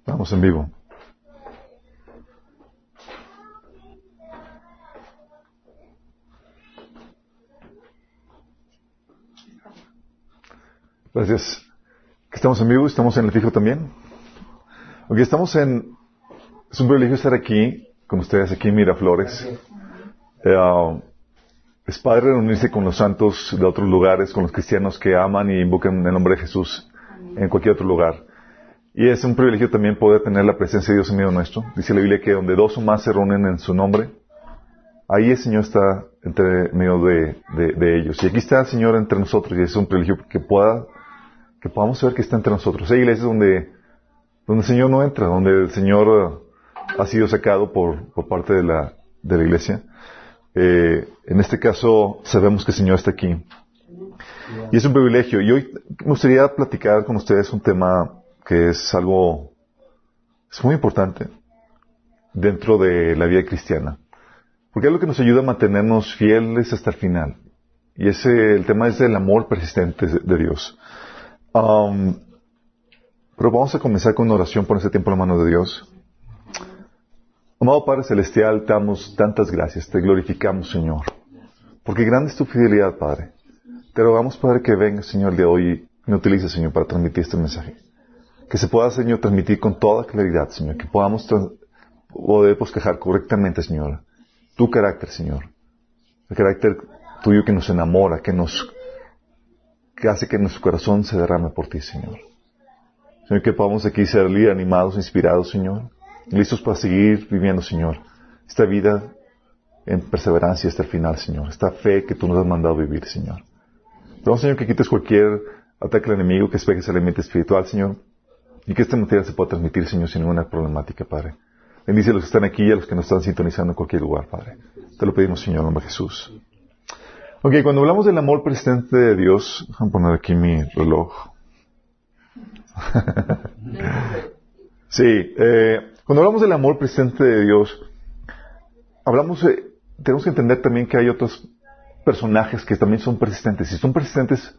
Estamos en vivo. Gracias. Estamos en vivo, estamos en el fijo también. Aunque estamos en... Es un privilegio estar aquí con ustedes, aquí en Miraflores. Eh, es padre reunirse con los santos de otros lugares, con los cristianos que aman y invocan el nombre de Jesús en cualquier otro lugar. Y es un privilegio también poder tener la presencia de Dios en medio nuestro. Dice la Biblia que donde dos o más se reúnen en su nombre, ahí el Señor está entre medio de, ellos. Y aquí está el Señor entre nosotros y es un privilegio que pueda, que podamos ver que está entre nosotros. Hay iglesias donde, donde el Señor no entra, donde el Señor ha sido sacado por, por parte de la, de la iglesia. Eh, en este caso sabemos que el Señor está aquí. Y es un privilegio. Y hoy me gustaría platicar con ustedes un tema que es algo, es muy importante dentro de la vida cristiana. Porque es lo que nos ayuda a mantenernos fieles hasta el final. Y ese, el tema es el amor persistente de Dios. Um, pero vamos a comenzar con una oración por ese tiempo en la mano de Dios. Amado Padre Celestial, te damos tantas gracias, te glorificamos, Señor. Porque grande es tu fidelidad, Padre. Te rogamos, Padre, que venga, Señor, de hoy y me utilice, Señor, para transmitir este mensaje. Que se pueda, Señor, transmitir con toda claridad, Señor. Que podamos poder bosquejar correctamente, Señor, tu carácter, Señor. El carácter tuyo que nos enamora, que nos, que hace que nuestro corazón se derrame por ti, Señor. Señor, que podamos aquí ser animados, inspirados, Señor listos para seguir viviendo, Señor, esta vida en perseverancia hasta el final, Señor, esta fe que tú nos has mandado vivir, Señor. Pedimos, Señor, que quites cualquier ataque al enemigo, que despejes el elemento espiritual, Señor, y que este material se pueda transmitir, Señor, sin ninguna problemática, Padre. Bendice a los que están aquí y a los que nos están sintonizando en cualquier lugar, Padre. Te lo pedimos, Señor, en nombre de Jesús. Ok, cuando hablamos del amor persistente de Dios, déjame poner aquí mi reloj. sí, eh, cuando hablamos del amor presente de Dios, hablamos, tenemos que entender también que hay otros personajes que también son persistentes. Y son persistentes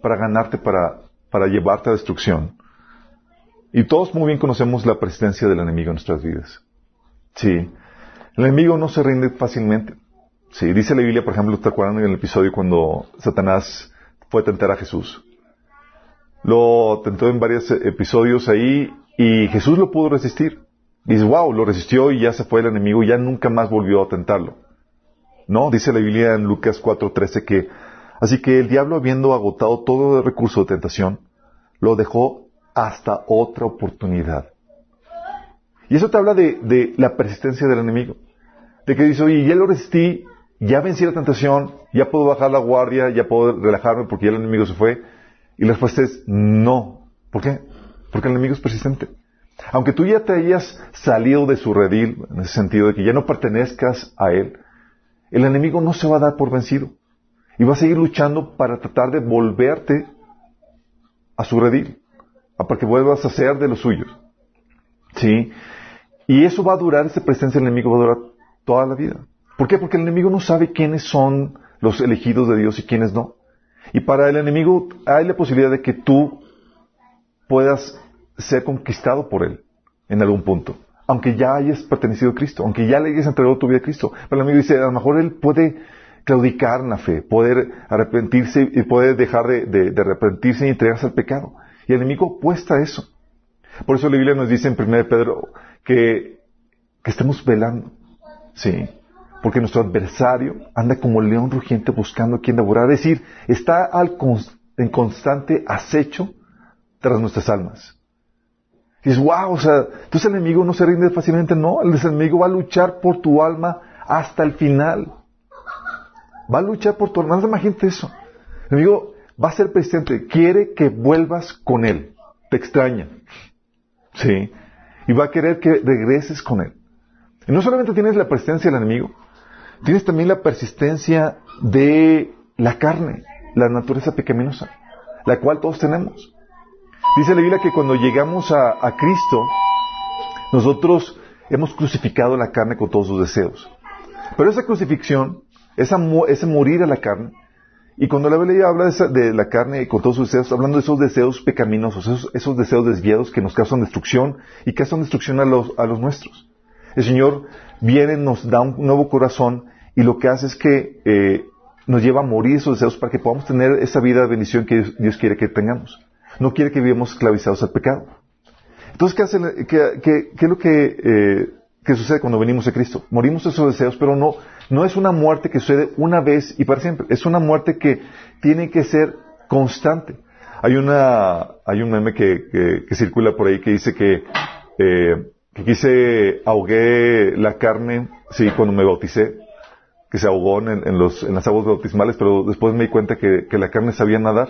para ganarte, para, para llevarte a destrucción. Y todos muy bien conocemos la persistencia del enemigo en nuestras vidas. Sí. El enemigo no se rinde fácilmente. Sí, dice la Biblia, por ejemplo, ¿te acuerdan en el episodio cuando Satanás fue a tentar a Jesús? Lo tentó en varios episodios ahí y Jesús lo pudo resistir. Dice, wow, lo resistió y ya se fue el enemigo y ya nunca más volvió a tentarlo. No, dice la Biblia en Lucas 4:13 que, así que el diablo habiendo agotado todo el recurso de tentación, lo dejó hasta otra oportunidad. Y eso te habla de, la persistencia del enemigo. De que dice, oye, ya lo resistí, ya vencí la tentación, ya puedo bajar la guardia, ya puedo relajarme porque ya el enemigo se fue. Y la respuesta es no. ¿Por qué? Porque el enemigo es persistente. Aunque tú ya te hayas salido de su redil, en ese sentido de que ya no pertenezcas a él, el enemigo no se va a dar por vencido. Y va a seguir luchando para tratar de volverte a su redil, para que vuelvas a ser de los suyos. ¿Sí? Y eso va a durar, esa presencia del enemigo va a durar toda la vida. ¿Por qué? Porque el enemigo no sabe quiénes son los elegidos de Dios y quiénes no. Y para el enemigo hay la posibilidad de que tú puedas ser conquistado por Él en algún punto. Aunque ya hayas pertenecido a Cristo, aunque ya le hayas entregado tu vida a Cristo. Pero el amigo dice, a lo mejor Él puede claudicar en la fe, poder arrepentirse y poder dejar de, arrepentirse y entregarse al pecado. Y el enemigo apuesta a eso. Por eso la Biblia nos dice en 1 Pedro que, que estemos velando. Sí. Porque nuestro adversario anda como león rugiente buscando a quien devorar. Es decir, está al en constante acecho tras nuestras almas. Y dices, wow, o sea, entonces el enemigo no se rinde fácilmente. No, el enemigo va a luchar por tu alma hasta el final. Va a luchar por tu alma. No imagínate eso. El enemigo va a ser persistente. Quiere que vuelvas con él. Te extraña. Sí. Y va a querer que regreses con él. Y no solamente tienes la persistencia del enemigo, tienes también la persistencia de la carne, la naturaleza pecaminosa, la cual todos tenemos. Dice la Biblia que cuando llegamos a, Cristo, nosotros hemos crucificado la carne con todos sus deseos. Pero esa crucifixión, ese morir a la carne, Y cuando la Biblia habla de, la carne con todos sus deseos, hablando de esos deseos pecaminosos, esos, deseos desviados que nos causan destrucción y causan destrucción a los, a los nuestros. El Señor viene, nos da un nuevo corazón y lo que hace es que eh, nos lleva a morir esos deseos para que podamos tener esa vida de bendición que Dios, quiere que tengamos. No quiere que vivamos esclavizados al pecado. Entonces, ¿qué, hace, qué, es lo que, eh, que, sucede cuando venimos a Cristo? Morimos esos deseos, pero no, no es una muerte que sucede una vez y para siempre. Es una muerte que tiene que ser constante. Hay una, hay un meme que, que circula por ahí que dice que, eh, que quise ahogué la carne, sí, cuando me bauticé, que se ahogó en, los, en las aguas bautismales, pero después me di cuenta que, que la carne sabía nadar.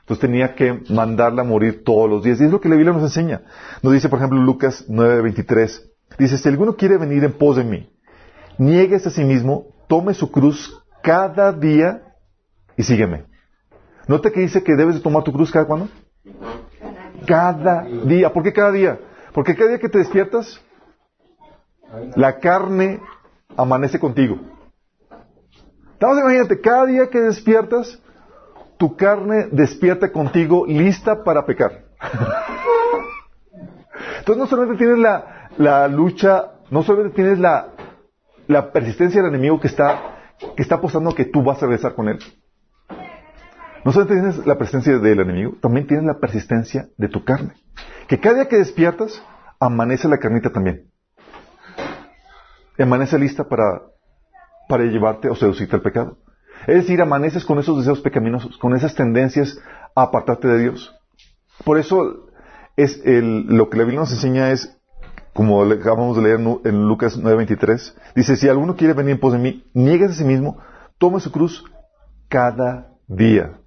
Entonces tenía que mandarla a morir todos los días. Y es lo que la Biblia nos enseña. Nos dice, por ejemplo, Lucas 9:23. Dice, si alguno quiere venir en pos de mí, niegues a sí mismo, tome su cruz cada día y sígueme. ¿Nota que dice que debes de tomar tu cruz cada cuándo? Cada día. ¿Por qué cada día? Porque cada día que te despiertas, la carne amanece contigo. Entonces imagínate, cada día que despiertas, tu carne despierta contigo lista para pecar. Entonces no solamente tienes la, la lucha, no solamente tienes la, la persistencia del enemigo que está, que está apostando que tú vas a regresar con él. No solamente tienes la presencia del enemigo, también tienes la persistencia de tu carne. Que cada día que despiertas, amanece la carnita también. Amanece lista para, para llevarte o seducirte al pecado. Es decir, amaneces con esos deseos pecaminosos, con esas tendencias a apartarte de Dios. Por eso es el, lo que la Biblia nos enseña es como acabamos de leer en Lucas 9:23, dice, si alguno quiere venir en pos de mí, niegue a sí mismo, tome su cruz cada día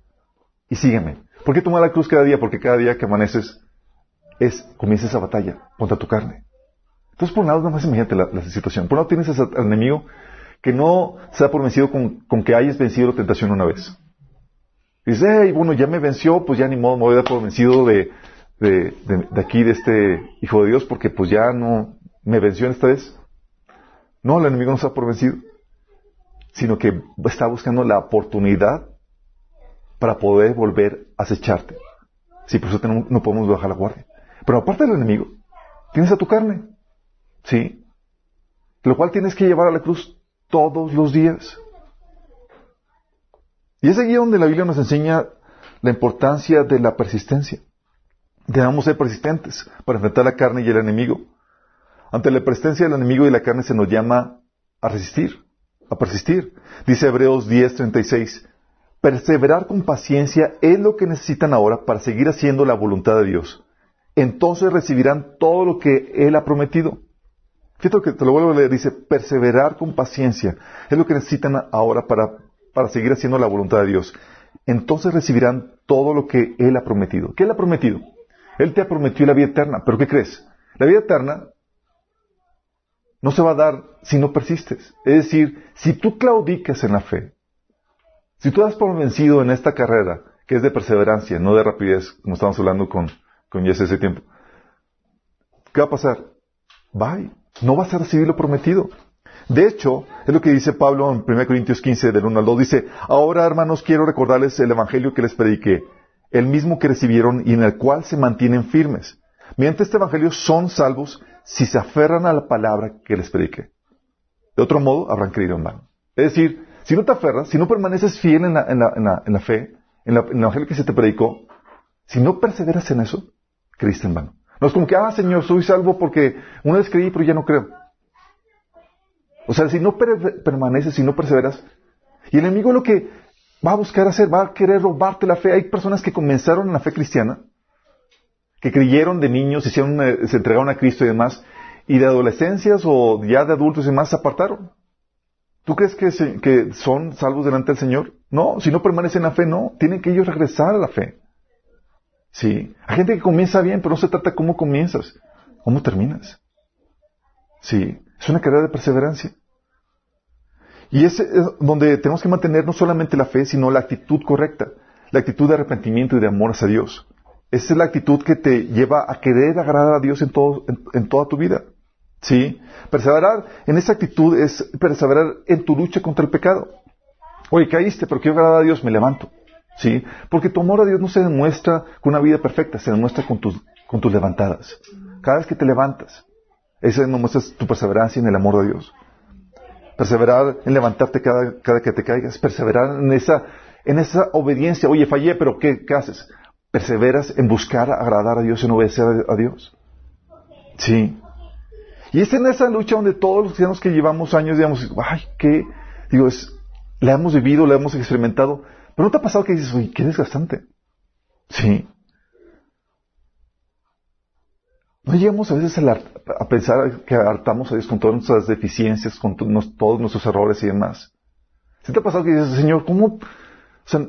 y sígueme. ¿Por qué tomar la cruz cada día? Porque cada día que amaneces es, comienza esa batalla contra tu carne. Entonces, por un lado, más imagínate la, situación. Por un lado, tienes al enemigo que no se ha por vencido con, que hayas vencido la tentación una vez. Dice, hey, bueno, ya me venció, pues ya ni modo, me voy a dar por vencido de, de, aquí, de este Hijo de Dios, porque pues ya no me venció en esta vez. No, el enemigo no ha por vencido, sino que está buscando la oportunidad para poder volver a acecharte. Sí, por eso no podemos bajar la guardia. Pero aparte del enemigo, tienes a tu carne. ¿Sí? Lo cual tienes que llevar a la cruz todos los días. Y es allí donde la Biblia nos enseña la importancia de la persistencia. Debemos ser persistentes para enfrentar la carne y el enemigo. Ante la persistencia del enemigo y la carne se nos llama a resistir, a persistir. Dice Hebreos 10:36, perseverar con paciencia es lo que necesitan ahora para seguir haciendo la voluntad de Dios. Entonces recibirán todo lo que Él ha prometido. Fíjate que te lo vuelvo a leer, dice, perseverar con paciencia es lo que necesitan ahora para, para seguir haciendo la voluntad de Dios. Entonces recibirán todo lo que Él ha prometido. ¿Qué Él ha prometido? Él te ha prometido la vida eterna, pero ¿qué crees? La vida eterna no se va a dar si no persistes. Es decir, si tú claudicas en la fe, si tú das por vencido en esta carrera, que es de perseverancia, no de rapidez, como estábamos hablando con, con Jesse ese tiempo, ¿qué va a pasar? Bye. No vas a recibir lo prometido. De hecho, es lo que dice Pablo en 1 Corintios 15, del 1 al 2. Dice, ahora hermanos quiero recordarles el Evangelio que les prediqué el mismo que recibieron y en el cual se mantienen firmes. Mediante este Evangelio son salvos si se aferran a la palabra que les predique. De otro modo, habrán creído en vano. Es decir, si no te aferras, si no permaneces fiel en la, en la, en la, fe, en, el Evangelio que se te predicó, si no perseveras en eso, creíste en vano. No es como que, ah, Señor, soy salvo porque una vez creí, pero ya no creo. O sea, si no permaneces, si no perseveras, y el enemigo lo que va a buscar hacer, va a querer robarte la fe. Hay personas que comenzaron en la fe cristiana, que creyeron de niños, hicieron, se entregaron a Cristo y demás, y de adolescencias o ya de adultos y demás se apartaron. ¿Tú crees que, que son salvos delante del Señor? No, si no permanecen en la fe, no. Tienen que ellos regresar a la fe. Sí. Hay gente que comienza bien, pero no se trata cómo comienzas, cómo terminas. Sí. Es una carrera de perseverancia. Y es donde tenemos que mantener no solamente la fe, sino la actitud correcta, la actitud de arrepentimiento y de amor hacia Dios. Esa es la actitud que te lleva a querer agradar a Dios en, todo, en, toda tu vida. ¿Sí? Perseverar en esa actitud es perseverar en tu lucha contra el pecado. Oye, caíste, pero quiero agradar a Dios, me levanto. ¿Sí? Porque tu amor a Dios no se demuestra con una vida perfecta, se demuestra con tus, con tus levantadas. Cada vez que te levantas, eso demuestras tu perseverancia en el amor de Dios. Perseverar en levantarte cada, cada que te caigas. Perseverar en esa, en esa obediencia. Oye, fallé, pero ¿qué, ¿qué haces? Perseveras en buscar agradar a Dios en obedecer a Dios. Sí. Y es en esa lucha donde todos los cristianos que llevamos años, digamos, ay, qué, digo, es, la hemos vivido, la hemos experimentado. Pero ¿no te ha pasado que dices, uy, qué desgastante? Sí. No llegamos a veces a, pensar que hartamos a Dios con todas nuestras deficiencias, con todos nuestros errores y demás. ¿Sí te ha pasado que dices, Señor, ¿cómo? O sea,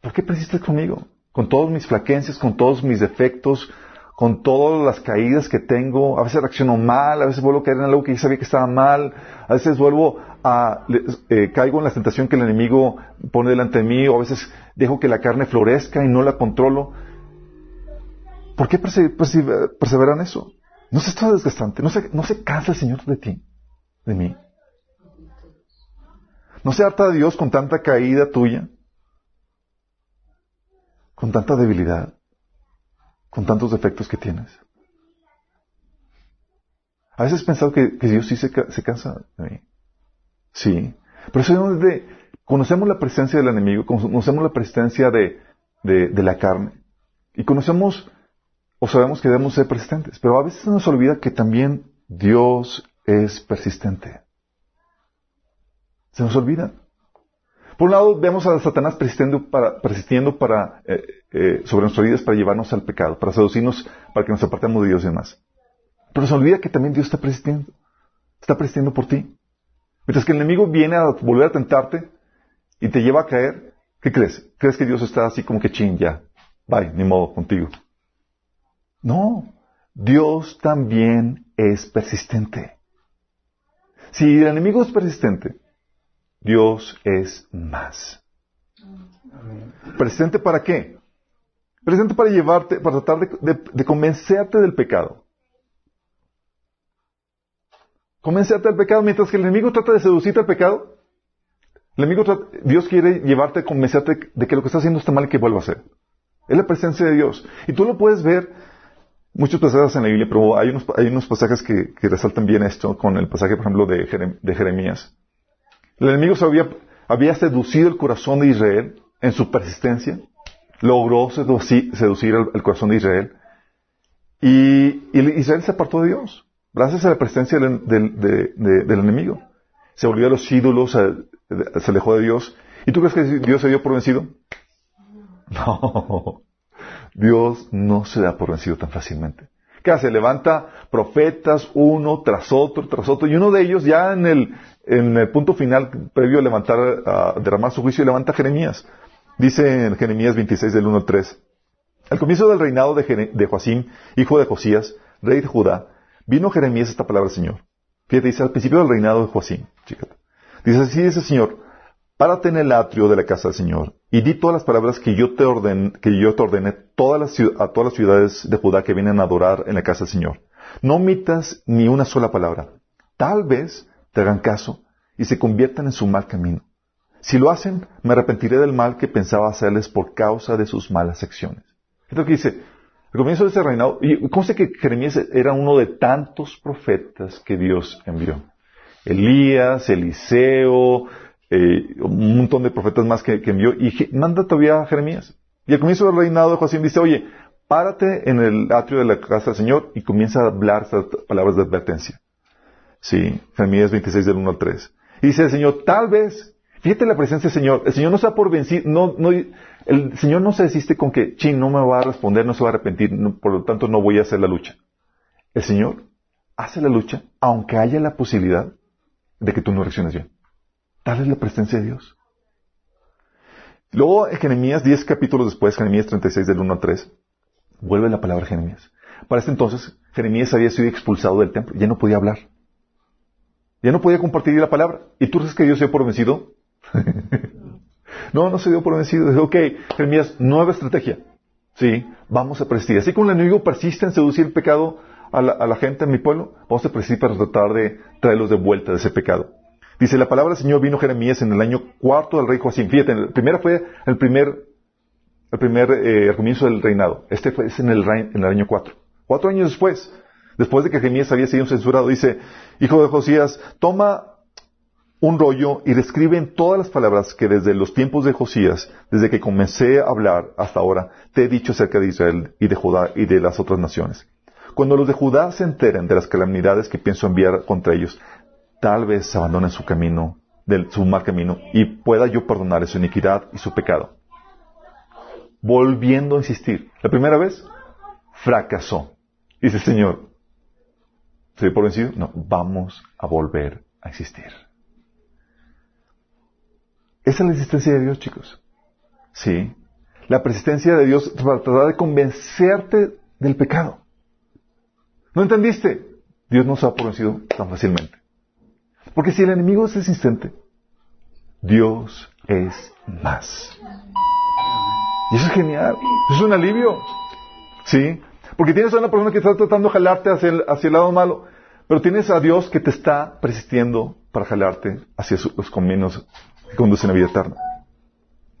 ¿por qué persistes conmigo? Con todas mis flaquencias, con todos mis defectos, con todas las caídas que tengo, a veces reacciono mal, a veces vuelvo a caer en algo que yo sabía que estaba mal, a veces vuelvo a, eh, caigo en la tentación que el enemigo pone delante de mí, o a veces dejo que la carne florezca y no la controlo. ¿Por qué perseveran eso? ¿No se está desgastante? ¿No se, ¿No se cansa el Señor de ti? ¿De mí? ¿No se harta de Dios con tanta caída tuya? ¿Con tanta debilidad? con tantos defectos que tienes. A veces he pensado que, Dios sí se, cansa de mí. Sí. Pero eso es donde conocemos la presencia del enemigo, conocemos la presencia de, de, la carne. Y conocemos o sabemos que debemos ser persistentes. Pero a veces nos olvida que también Dios es persistente. Se nos olvida. Por un lado, vemos a Satanás persistiendo para, persistiendo para, eh, eh, sobre nuestras vidas para llevarnos al pecado, para seducirnos, para que nos apartemos de Dios y demás. Pero se olvida que también Dios está persistiendo. Está persistiendo por ti. Mientras que el enemigo viene a volver a tentarte y te lleva a caer, ¿qué crees? ¿Crees que Dios está así como que chin, ya? Bye, ni modo, contigo. No. Dios también es persistente. Si el enemigo es persistente, Dios es más. ¿Presente para qué? Presente para llevarte, para tratar de, convencerte del pecado. Convencerte del pecado mientras que el enemigo trata de seducirte al pecado. El enemigo Dios quiere llevarte, convencerte de que lo que estás haciendo está mal y que vuelva a hacer. Es la presencia de Dios. Y tú lo puedes ver muchos pasajes en la Biblia, pero hay unos, hay unos pasajes que, resaltan bien esto con el pasaje, por ejemplo, de Jeremías. El enemigo había, seducido el corazón de Israel en su persistencia, logró seducir, el, corazón de Israel y, Israel se apartó de Dios, gracias a la presencia del, enemigo. Se volvió a los ídolos, se, se, alejó de Dios. ¿Y tú crees que Dios se dio por vencido? No, Dios no se da por vencido tan fácilmente. ¿Qué hace? Levanta profetas uno tras otro, tras otro, y uno de ellos ya en el, en el punto final, previo a levantar, a derramar su juicio, levanta Jeremías. Dice en Jeremías 26 del 1 al 3. Al comienzo del reinado de, de Joacim, hijo de Josías, rey de Judá, vino Jeremías esta palabra del Señor. Fíjate, dice al principio del reinado de Joacim, Dice así dice el Señor, párate en el atrio de la casa del Señor y di todas las palabras que yo te ordené, que yo te ordené todas las, a todas las ciudades de Judá que vienen a adorar en la casa del Señor. No omitas ni una sola palabra. Tal vez te hagan caso y se conviertan en su mal camino. Si lo hacen, me arrepentiré del mal que pensaba hacerles por causa de sus malas acciones. Es lo que dice, al comienzo de ese reinado, y sé que Jeremías era uno de tantos profetas que Dios envió. Elías, Eliseo, eh, un montón de profetas más que, envió, y manda todavía a Jeremías. Y al comienzo del reinado de Joacim dice, oye, párate en el atrio de la casa del Señor y comienza a hablar estas palabras de advertencia. Sí, Jeremías 26 del 1 al 3. Y dice el Señor, tal vez, fíjate la presencia del Señor, el Señor no ha por vencido, no, no, el Señor no se desiste con que, chin, no me va a responder, no se va a arrepentir, por lo tanto no voy a hacer la lucha. El Señor hace la lucha, aunque haya la posibilidad de que tú no reacciones bien. Tal es la presencia de Dios. Luego, Jeremías, 10 capítulos después, Jeremías 36 del 1 al 3, vuelve la palabra Jeremías. Para este entonces, Jeremías había sido expulsado del templo, ya no podía hablar. Ya no podía compartir la palabra. ¿Y tú crees que Dios se dio por vencido? no, no se dio por vencido. Dice, ok, Jeremías, nueva estrategia. Sí, vamos a persistir. Así como el enemigo persiste en seducir el pecado a la, gente, en mi pueblo, vamos a persistir para tratar de traerlos de vuelta de ese pecado. Dice, la palabra del Señor vino Jeremías en el año cuarto del rey Joacim. Fíjate, el primero fue el primer, el primer eh, comienzo del reinado. Este fue en el, en el año cuatro. Cuatro años después, después de que Jeremías había sido censurado, dice, hijo de Josías, toma un rollo y describe en todas las palabras que desde los tiempos de Josías, desde que comencé a hablar hasta ahora, te he dicho acerca de Israel y de Judá y de las otras naciones. Cuando los de Judá se enteren de las calamidades que pienso enviar contra ellos, tal vez abandonen su camino, su mal camino, y pueda yo perdonar su iniquidad y su pecado. Volviendo a insistir. La primera vez, fracasó. Dice Señor, ¿se por vencido? No, vamos a volver a insistir. Esa es la existencia de Dios, chicos. Sí. La persistencia de Dios para tratar de convencerte del pecado. ¿No entendiste? Dios no se ha por vencido tan fácilmente. Porque si el enemigo es insistente, Dios es más. Y eso es genial. Eso es un alivio. ¿Sí? Porque tienes a una persona que está tratando de jalarte hacia el, hacia el lado malo, pero tienes a Dios que te está persistiendo para jalarte hacia los caminos que conducen a vida eterna.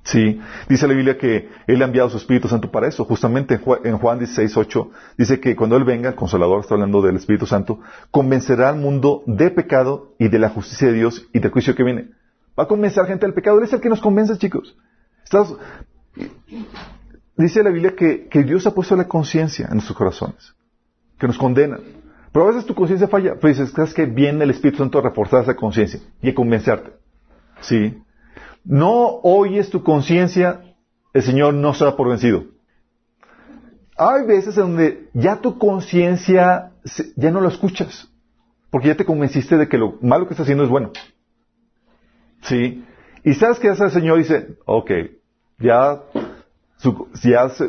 Sí, dice la Biblia que Él ha enviado su Espíritu Santo para eso. Justamente en Juan 16, 8 dice que cuando Él venga, el Consolador, está hablando del Espíritu Santo, convencerá al mundo de pecado y de la justicia de Dios y del juicio que viene. Va a convencer a gente del pecado. Él es el que nos convence, chicos. Dice la Biblia que, Dios ha puesto la conciencia en nuestros corazones, que nos condena. Pero a veces tu conciencia falla. Pero dices, ¿crees que viene el Espíritu Santo a reforzar esa conciencia y a convencerte? Sí no oyes tu conciencia, el Señor no se da por vencido. Hay veces en donde ya tu conciencia ya no lo escuchas, porque ya te convenciste de que lo malo que estás haciendo es bueno. ¿Sí? Y sabes que hace el Señor dice, ok, ya su,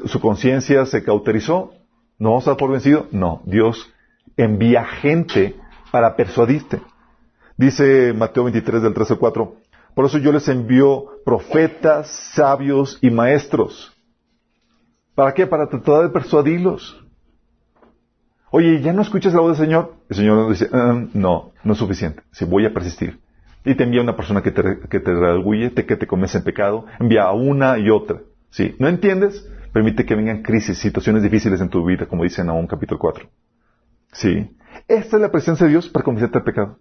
su conciencia se cauterizó, no vamos a por vencido. No, Dios envía gente para persuadirte. Dice Mateo 23 del 13 al 4, por eso yo les envío profetas, sabios y maestros. ¿Para qué? Para tratar de persuadirlos. Oye, ¿ya no escuchas la voz del Señor? El Señor nos dice, ah, no, no es suficiente. Si voy a persistir. Y te envía una persona que te, que te que te convence en pecado. Envía a una y otra. ¿Sí? ¿No entiendes? Permite que vengan crisis, situaciones difíciles en tu vida, como dice Nahum capítulo 4. ¿Sí? Esta es la presencia de Dios para convencerte del pecado.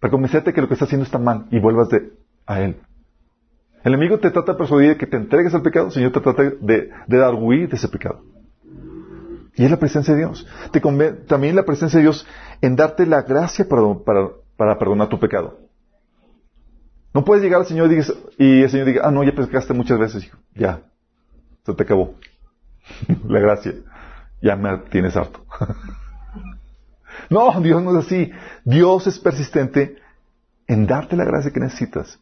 Para convencerte que lo que estás haciendo está mal y vuelvas de, a Él. El enemigo te trata de persuadir que te entregues al pecado, el Señor te trata de, dar huir de ese pecado. Y es la presencia de Dios. Te también la presencia de Dios en darte la gracia para, para, perdonar tu pecado. No puedes llegar al Señor y, y el Señor diga, ah, no, ya pecaste muchas veces, hijo. Ya. Se te acabó. la gracia. Ya me tienes harto. no, Dios no es así. Dios es persistente en darte la gracia que necesitas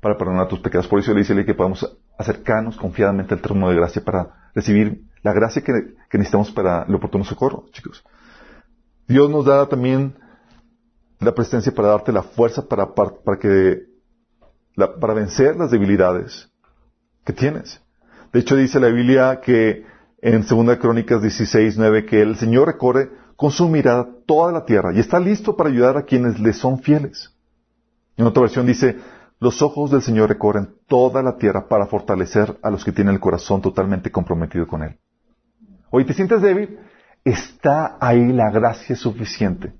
para perdonar tus pecados. Por eso le dice que podemos acercarnos confiadamente al trono de gracia para recibir la gracia que, necesitamos para el oportuno socorro, chicos. Dios nos da también la presencia para darte la fuerza para, para, que, para vencer las debilidades que tienes. De hecho, dice la Biblia que en 2 Crónicas 16, 9, que el Señor recorre con su mirada toda la tierra y está listo para ayudar a quienes le son fieles. En otra versión dice, los ojos del Señor recorren toda la tierra para fortalecer a los que tienen el corazón totalmente comprometido con Él. Hoy te sientes débil, está ahí la gracia suficiente.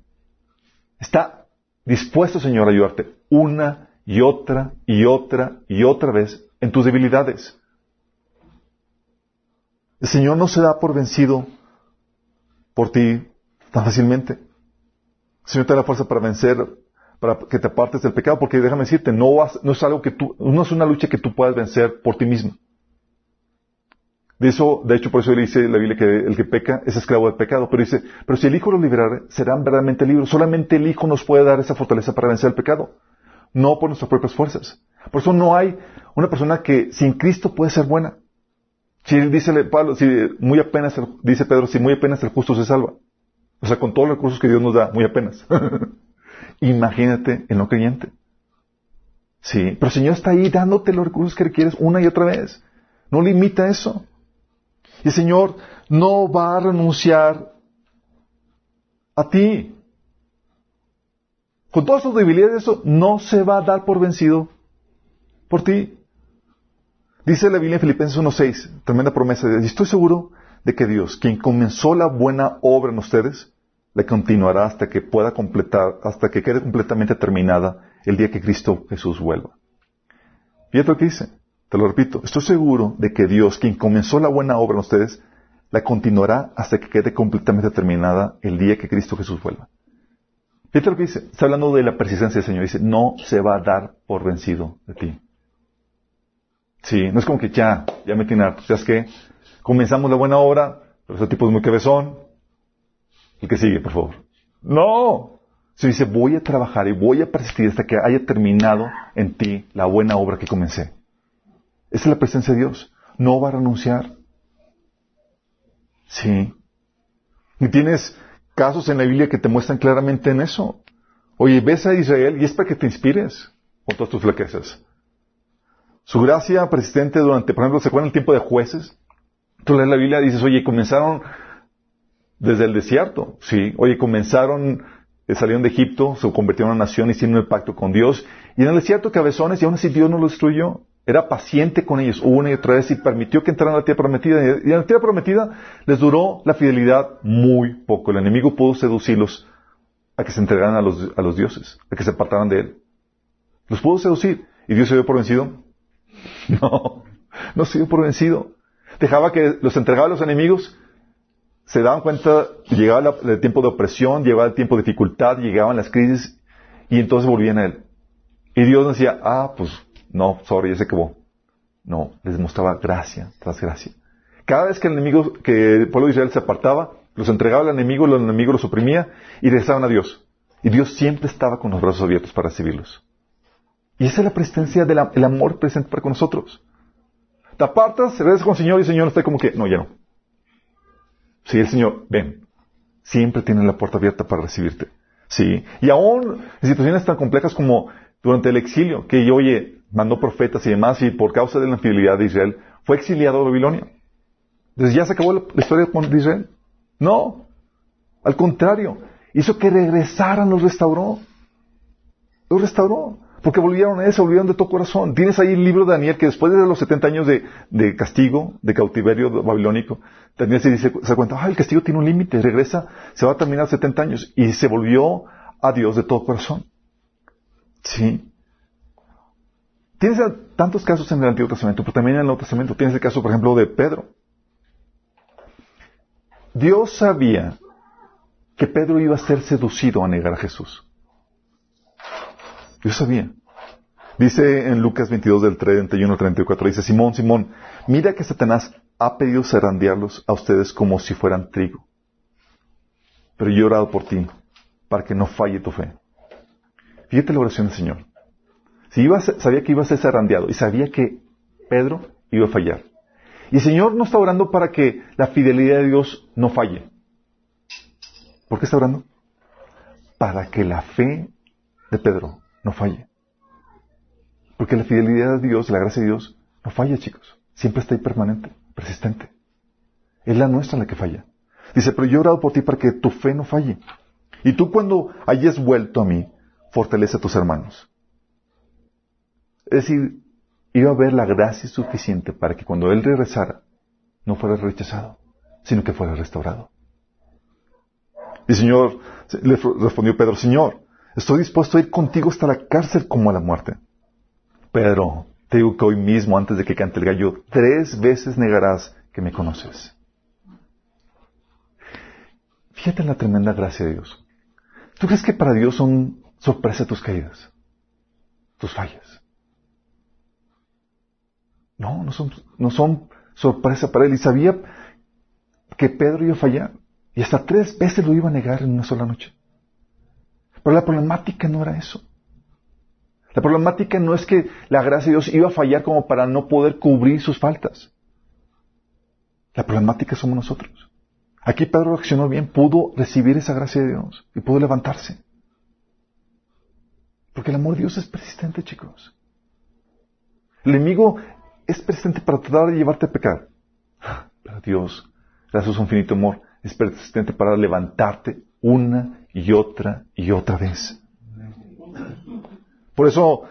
Está dispuesto, Señor, a ayudarte una y otra y otra y otra vez en tus debilidades. El Señor no se da por vencido por ti tan fácilmente. El Señor te da la fuerza para vencer para que te apartes del pecado, porque déjame decirte, no, no es algo que tú, no es una lucha que tú puedas vencer por ti mismo. De eso, de hecho, por eso le dice la Biblia que el que peca es esclavo del pecado, pero dice, pero si el Hijo los serán verdaderamente libres. Solamente el Hijo nos puede dar esa fortaleza para vencer el pecado, no por nuestras propias fuerzas. Por eso no hay una persona que sin Cristo puede ser buena. Si dice Pablo, si muy apenas, dice Pedro, si muy apenas el justo se salva. O sea, con todos los recursos que Dios nos da, muy apenas. Imagínate el no creyente. Sí, pero el Señor está ahí dándote los recursos que requieres una y otra vez. No limita eso. Y el Señor no va a renunciar a ti. con todas sus debilidades, eso no se va a dar por vencido por ti. Dice la Biblia en Filipenses 1.6, tremenda promesa, y estoy seguro de que Dios, quien comenzó la buena obra en ustedes, la continuará hasta que pueda completar, hasta que quede completamente terminada el día que Cristo Jesús vuelva. Fíjate lo que dice, te lo repito, estoy seguro de que Dios, quien comenzó la buena obra en ustedes, la continuará hasta que quede completamente terminada el día que Cristo Jesús vuelva. Fíjate lo que dice, está hablando de la persistencia del Señor, dice, no se va a dar por vencido de ti. Sí, no es como que ya, ya me tiene harto, es que comenzamos la buena obra, pero ese tipo es muy cabezón, el que sigue, por favor. No. Se dice, voy a trabajar y voy a persistir hasta que haya terminado en ti la buena obra que comencé. Esa es la presencia de Dios. No va a renunciar. Sí. Y tienes casos en la Biblia que te muestran claramente en eso. Oye, ves a Israel y es para que te inspires con todas tus flaquezas. Su gracia persistente durante, por ejemplo, ¿se acuerdan el tiempo de jueces? Tú lees la Biblia y dices, oye, comenzaron desde el desierto, sí. Oye, comenzaron, eh, salieron de Egipto, se convirtieron en una nación, hicieron el pacto con Dios. Y en el desierto cabezones, y aún así Dios no los destruyó. Era paciente con ellos una y otra vez y permitió que entraran a la tierra prometida. Y en la tierra prometida les duró la fidelidad muy poco. El enemigo pudo seducirlos a que se entregaran a los, a los dioses, a que se apartaran de él. Los pudo seducir. ¿Y Dios se dio por vencido? No, no se dio por vencido. Dejaba que los entregaba a los enemigos se daban cuenta, llegaba el tiempo de opresión, llegaba el tiempo de dificultad, llegaban las crisis, y entonces volvían a Él. Y Dios decía, ah, pues no, sorry, ya se acabó. No, les mostraba gracia tras gracia. Cada vez que el enemigo, que el pueblo de Israel se apartaba, los entregaba al enemigo, el enemigo los oprimía y regresaban a Dios. Y Dios siempre estaba con los brazos abiertos para recibirlos. Y esa es la presencia del amor presente para con nosotros. Te apartas, regresas con el Señor y el Señor está como que, no, ya no. Sí, el Señor, ven, siempre tiene la puerta abierta para recibirte. Sí, y aún en situaciones tan complejas como durante el exilio, que oye, mandó profetas y demás, y por causa de la infidelidad de Israel, fue exiliado a Babilonia. Entonces ya se acabó la, historia de Israel. No, al contrario, hizo que regresaran, los restauró. Los restauró. Porque volvieron a él, volvieron de todo corazón. Tienes ahí el libro de Daniel que después de los 70 años de, castigo, de cautiverio babilónico, Daniel se dice, se cuenta, ah, el castigo tiene un límite, regresa, se va a terminar 70 años. Y se volvió a Dios de todo corazón. Sí. Tienes tantos casos en el Antiguo Testamento, pero también en el Nuevo Testamento. Tienes el caso, por ejemplo, de Pedro. Dios sabía que Pedro iba a ser seducido a negar a Jesús. Yo sabía. Dice en Lucas 22 del 31 al 34, dice, Simón, Simón, mira que Satanás ha pedido zarandearlos a ustedes como si fueran trigo. Pero yo he orado por ti, para que no falle tu fe. Fíjate la oración del Señor. Si iba sabía que iba a ser zarandeado y sabía que Pedro iba a fallar. Y el Señor no está orando para que la fidelidad de Dios no falle. ¿Por qué está orando? Para que la fe de Pedro no falle. Porque la fidelidad de Dios, la gracia de Dios, no falla, chicos. Siempre está ahí permanente, persistente. Es la nuestra la que falla. Dice, pero yo he orado por ti para que tu fe no falle. Y tú cuando hayas vuelto a mí, fortalece a tus hermanos. Es decir, iba a haber la gracia suficiente para que cuando Él regresara, no fuera rechazado, sino que fuera restaurado. Y Señor, le respondió Pedro, Señor, Estoy dispuesto a ir contigo hasta la cárcel como a la muerte. Pedro, te digo que hoy mismo, antes de que cante el gallo, tres veces negarás que me conoces. Fíjate en la tremenda gracia de Dios. ¿Tú crees que para Dios son sorpresa tus caídas? Tus fallas. No, no son, no son sorpresa para Él. Y sabía que Pedro iba a fallar. Y hasta tres veces lo iba a negar en una sola noche. Pero la problemática no era eso. La problemática no es que la gracia de Dios iba a fallar como para no poder cubrir sus faltas. La problemática somos nosotros. Aquí Pedro reaccionó bien, pudo recibir esa gracia de Dios y pudo levantarse. Porque el amor de Dios es persistente, chicos. El enemigo es persistente para tratar de llevarte a pecar. Pero Dios, gracias a su infinito amor, es persistente para levantarte una y otra y otra vez. Por eso,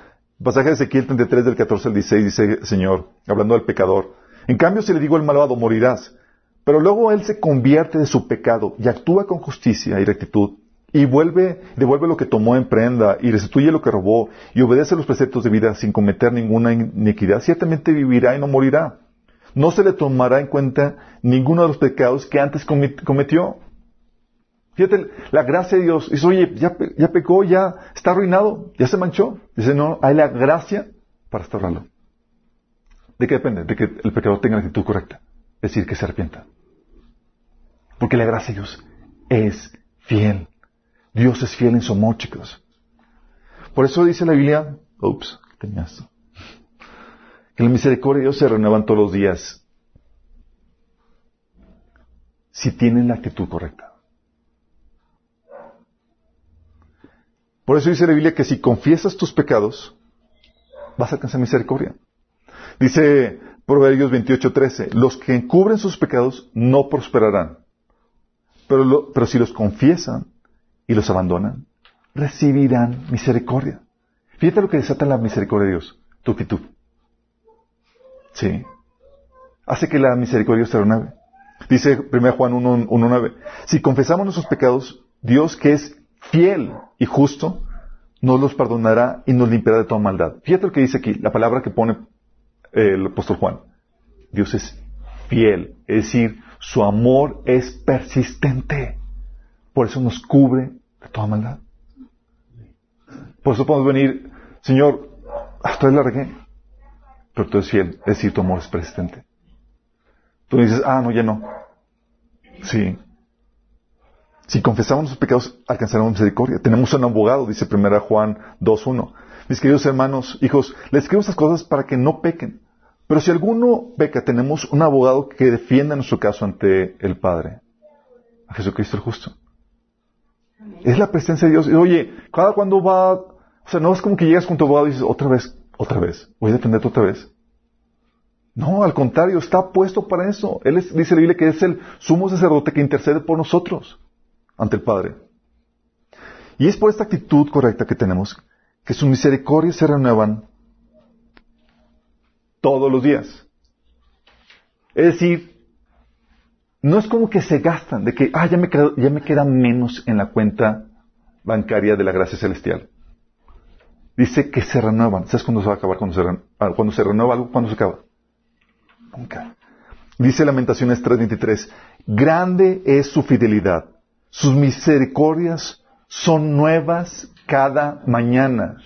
pasaje de Ezequiel 33 del 14 al 16 dice, Señor, hablando del pecador, en cambio si le digo al malvado, morirás, pero luego él se convierte de su pecado y actúa con justicia y rectitud, y vuelve, devuelve lo que tomó en prenda, y restituye lo que robó, y obedece los preceptos de vida sin cometer ninguna iniquidad, ciertamente vivirá y no morirá. No se le tomará en cuenta ninguno de los pecados que antes cometió. Fíjate, la gracia de Dios. Dice, oye, ya, pecó, ya está arruinado, ya se manchó. Dice, no, hay la gracia para restaurarlo. ¿De qué depende? De que el pecador tenga la actitud correcta. Es decir, que se arrepienta. Porque la gracia de Dios es fiel. Dios es fiel en su amor, chicos. Por eso dice la Biblia, ups, tenía esto. Que la misericordia de Dios se renuevan todos los días. Si tienen la actitud correcta. Por eso dice la Biblia que si confiesas tus pecados, vas a alcanzar misericordia. Dice Proverbios 28:13, los que encubren sus pecados no prosperarán, pero, pero si los confiesan y los abandonan, recibirán misericordia. Fíjate lo que desata la misericordia de Dios, tu actitud. Sí. Hace que la misericordia se renueve. Dice 1 Juan 1.9, si confesamos nuestros pecados, Dios que es fiel y justo, nos los perdonará y nos limpiará de toda maldad. Fíjate lo que dice aquí, la palabra que pone eh, el apóstol Juan. Dios es fiel, es decir, su amor es persistente. Por eso nos cubre de toda maldad. Por eso podemos venir, Señor, hasta ah, la regué, pero tú eres fiel, es decir, tu amor es persistente. Tú dices, ah, no, ya no. Sí, si confesamos nuestros pecados, alcanzaremos misericordia. Tenemos un abogado, dice 1 Juan 2.1. Mis queridos hermanos, hijos, les escribo estas cosas para que no pequen. Pero si alguno peca, tenemos un abogado que defienda nuestro caso ante el Padre. A Jesucristo el justo. Es la presencia de Dios. Y, oye, cada cuando va, o sea, no es como que llegas con tu abogado y dices, otra vez, otra vez, voy a defenderte otra vez. No, al contrario, está puesto para eso. Él es, dice la Biblia que es el sumo sacerdote que intercede por nosotros ante el Padre. Y es por esta actitud correcta que tenemos que sus misericordias se renuevan todos los días. Es decir, no es como que se gastan, de que, ah, ya me, ya me queda menos en la cuenta bancaria de la gracia celestial. Dice que se renuevan. ¿Sabes cuándo se va a acabar? Cuando se, ah, cuando se renueva algo, ¿cuándo se acaba? Nunca. Dice Lamentaciones 3:23, grande es su fidelidad. Sus misericordias son nuevas cada mañana.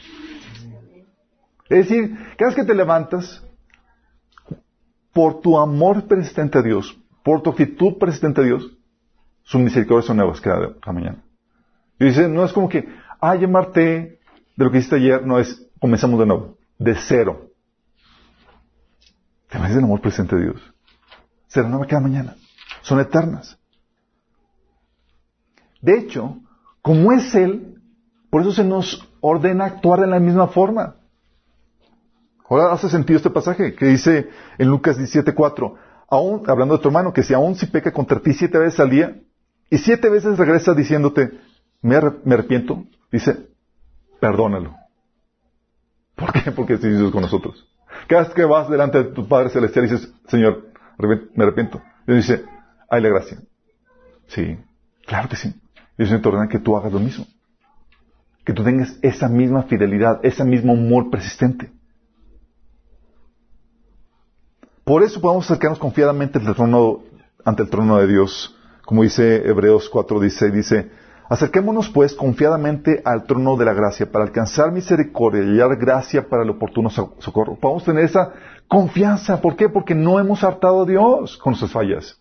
Es decir, cada vez que te levantas, por tu amor persistente a Dios, por tu actitud persistente a Dios, sus misericordias son nuevas cada, mañana. Y dice, no es como que, ah, llamarte de lo que hiciste ayer, no es, comenzamos de nuevo, de cero. Te ves el amor presente de Dios. Se renueva cada mañana. Son eternas. De hecho, como es Él, por eso se nos ordena actuar de la misma forma. Ahora hace sentido este pasaje que dice en Lucas 17:4, aún hablando de tu hermano, que si aún si peca contra ti siete veces al día y siete veces regresa diciéndote, me, arrepiento, dice, perdónalo. ¿Por qué? Porque si dices con nosotros. Cada vez que vas delante de tu Padre Celestial y dices, Señor, me arrepiento. Y dice, hay la gracia. Sí, claro que sí. Y Señor te ordena que tú hagas lo mismo. Que tú tengas esa misma fidelidad, ese mismo amor persistente. Por eso podemos acercarnos confiadamente trono, ante el trono de Dios. Como dice Hebreos 4, dice, dice, acerquémonos pues confiadamente al trono de la gracia para alcanzar misericordia y hallar gracia para el oportuno socorro. Podemos tener esa confianza. ¿Por qué? Porque no hemos hartado a Dios con nuestras fallas.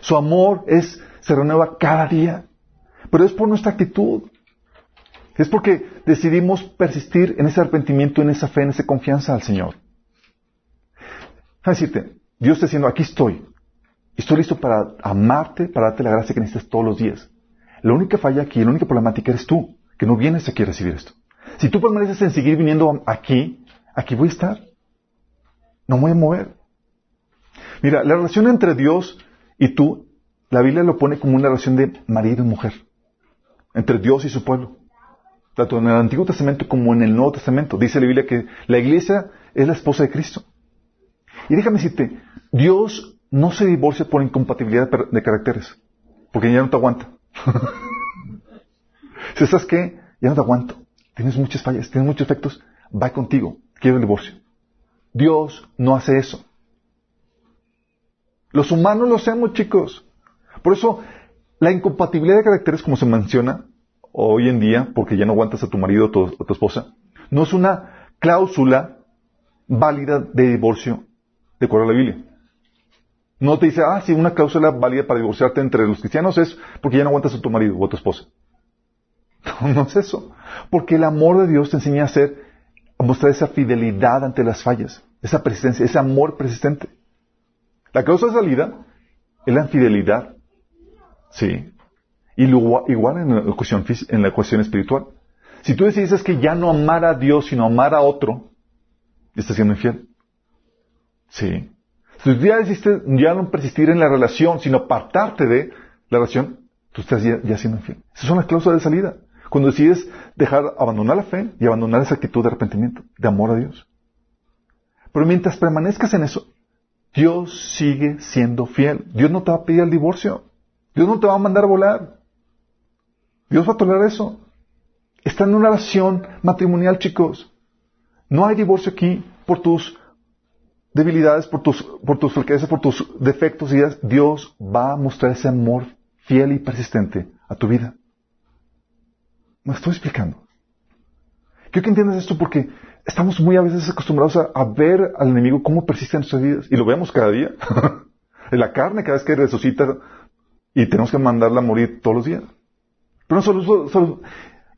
Su amor es, se renueva cada día. Pero es por nuestra actitud. Es porque decidimos persistir en ese arrepentimiento, en esa fe, en esa confianza al Señor. A decirte, Dios está diciendo, aquí estoy. Estoy listo para amarte, para darte la gracia que necesitas todos los días. La única falla aquí, la única problemática eres tú, que no vienes aquí a recibir esto. Si tú permaneces en seguir viniendo aquí, aquí voy a estar. No me voy a mover. Mira, la relación entre Dios y tú, la Biblia lo pone como una relación de marido y mujer entre Dios y su pueblo. tanto en el Antiguo Testamento como en el Nuevo Testamento. Dice la Biblia que la iglesia es la esposa de Cristo. Y déjame decirte, Dios no se divorcia por incompatibilidad de caracteres, porque ya no te aguanta. si estás que ya no te aguanto, tienes muchas fallas, tienes muchos efectos, va contigo, quiero el divorcio. Dios no hace eso. Los humanos lo hacemos, chicos. Por eso, la incompatibilidad de caracteres, como se menciona hoy en día, porque ya no aguantas a tu marido o a tu esposa, no es una cláusula válida de divorcio de acuerdo a la Biblia. No te dice, ah, sí, una cláusula válida para divorciarte entre los cristianos es porque ya no aguantas a tu marido o a tu esposa. No, no es eso. Porque el amor de Dios te enseña a hacer, a mostrar esa fidelidad ante las fallas, esa persistencia, ese amor persistente. La causa de salida es la infidelidad. Sí. Y luego, igual en la, cuestión, espiritual. Si tú decides que ya no amar a Dios, sino amar a otro, estás siendo infiel. Sí. Si tú ya decidiste ya no persistir en la relación, sino apartarte de la relación, tú estás ya, ya siendo infiel. Esas son las cláusulas de salida. Cuando decides dejar, abandonar la fe y abandonar esa actitud de arrepentimiento, de amor a Dios. Pero mientras permanezcas en eso, Dios sigue siendo fiel. Dios no te va a pedir el divorcio. Dios no te va a mandar a volar. Dios va a tolerar eso. Está en una relación matrimonial, chicos. No hay divorcio aquí por tus debilidades, por tus, por tus por tus defectos y Dios va a mostrar ese amor fiel y persistente a tu vida. Me estoy explicando. Quiero que entiendas esto porque estamos muy a veces acostumbrados a, ver al enemigo cómo persiste en nuestras vidas. Y lo vemos cada día. en la carne, cada vez que resucita y tenemos que mandarla a morir todos los días. Pero no solo,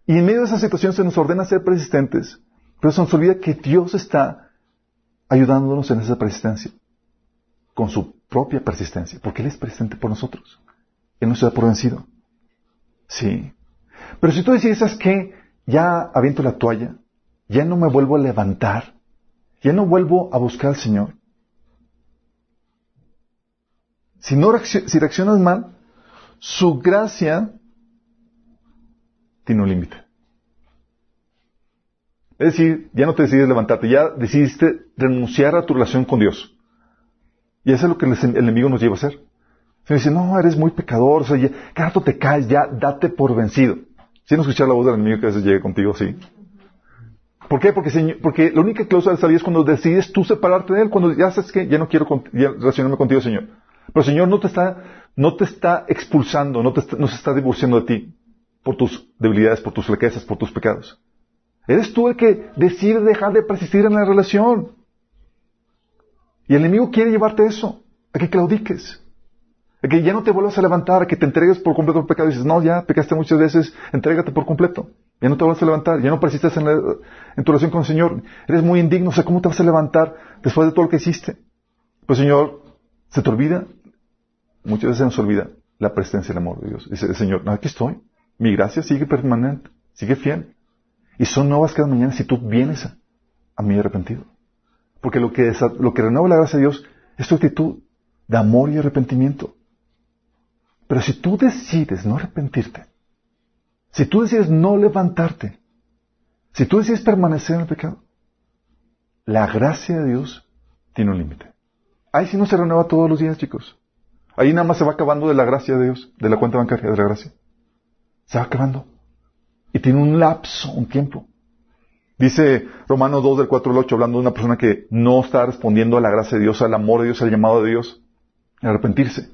y en medio de esa situación se nos ordena ser persistentes. Pero se nos olvida que Dios está ayudándonos en esa persistencia. Con su propia persistencia. Porque Él es persistente por nosotros. Él no se da por vencido. Sí. Pero si tú decides que ya aviento la toalla, ya no me vuelvo a levantar, ya no vuelvo a buscar al Señor. Si, no si reaccionas mal, su gracia tiene un límite. Es decir, ya no te decides levantarte, ya decidiste renunciar a tu relación con Dios. Y eso es lo que el enemigo nos lleva a hacer. Se dice, no, eres muy pecador, o sea, ya, cada rato te caes, ya date por vencido. Si no escuchar la voz del enemigo que a veces llegue contigo, sí. ¿Por qué? Porque, porque la única cláusula de salida es cuando decides tú separarte de él, cuando ya sabes que ya no quiero relacionarme contigo, Señor. Pero el Señor no te está, no te está expulsando, no, se está divorciando de ti por tus debilidades, por tus flaquezas, por tus pecados. Eres tú el que decide dejar de persistir en la relación. Y el enemigo quiere llevarte eso, a que claudiques que ya no te vuelvas a levantar, que te entregues por completo al pecado y dices, no, ya pecaste muchas veces, entrégate por completo. Ya no te vuelvas a levantar, ya no persistes en, tu relación con el Señor. Eres muy indigno, o sea, ¿cómo te vas a levantar después de todo lo que hiciste? Pues Señor, ¿se te olvida? Muchas veces nos olvida la presencia y el amor de Dios. Dice el Señor, aquí estoy. Mi gracia sigue permanente, sigue fiel. Y son nuevas cada mañana si tú vienes a, a mí arrepentido. Porque lo que, lo que renueva la gracia de Dios es tu actitud de amor y arrepentimiento. Pero si tú decides no arrepentirte, si tú decides no levantarte, si tú decides permanecer en el pecado, la gracia de Dios tiene un límite. Ahí sí no se renueva todos los días, chicos. Ahí nada más se va acabando de la gracia de Dios, de la cuenta bancaria de la gracia. Se va acabando. Y tiene un lapso, un tiempo. Dice Romanos 2 del 4 al 8, hablando de una persona que no está respondiendo a la gracia de Dios, al amor de Dios, al llamado de Dios, arrepentirse.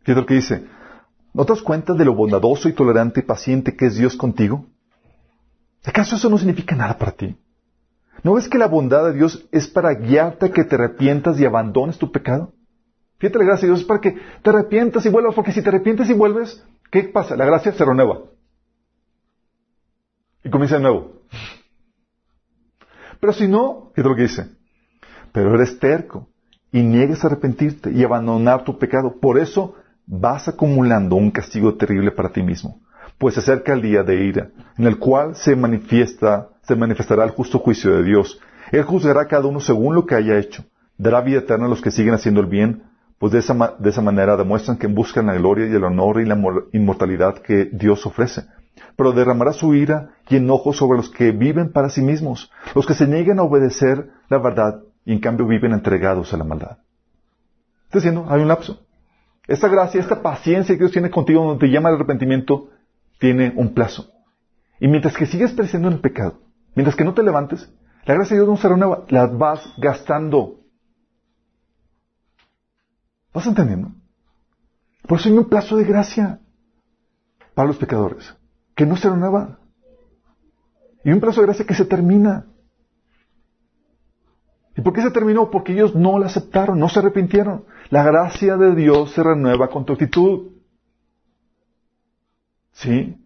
Fíjate lo que dice. ¿No te das cuenta de lo bondadoso y tolerante y paciente que es Dios contigo? ¿Acaso eso no significa nada para ti? ¿No ves que la bondad de Dios es para guiarte a que te arrepientas y abandones tu pecado? Fíjate, la gracia de Dios para que te arrepientas y vuelvas, porque si te arrepientes y vuelves, ¿qué pasa? La gracia se renueva. Y comienza de nuevo. Pero si no, fíjate lo que dice. Pero eres terco y niegues a arrepentirte y abandonar tu pecado. Por eso vas acumulando un castigo terrible para ti mismo, pues se acerca el día de ira, en el cual se manifiesta, se manifestará el justo juicio de Dios. Él juzgará a cada uno según lo que haya hecho. Dará vida eterna a los que siguen haciendo el bien, pues de esa, de esa manera demuestran que buscan la gloria y el honor y la inmortalidad que Dios ofrece. pero derramará su ira y enojo sobre los que viven para sí mismos, los que se niegan a obedecer la verdad y en cambio viven entregados a la maldad. Está diciendo, hay un lapso. Esta gracia, esta paciencia que Dios tiene contigo donde te llama al arrepentimiento, tiene un plazo. Y mientras que sigues creciendo en el pecado, mientras que no te levantes, la gracia de Dios no se renueva, la vas gastando. ¿Vas entendiendo? Por eso hay un plazo de gracia para los pecadores, que no se renueva. Y un plazo de gracia que se termina. ¿Y por qué se terminó? Porque ellos no la aceptaron, no se arrepintieron. La gracia de Dios se renueva con tu actitud. ¿Sí?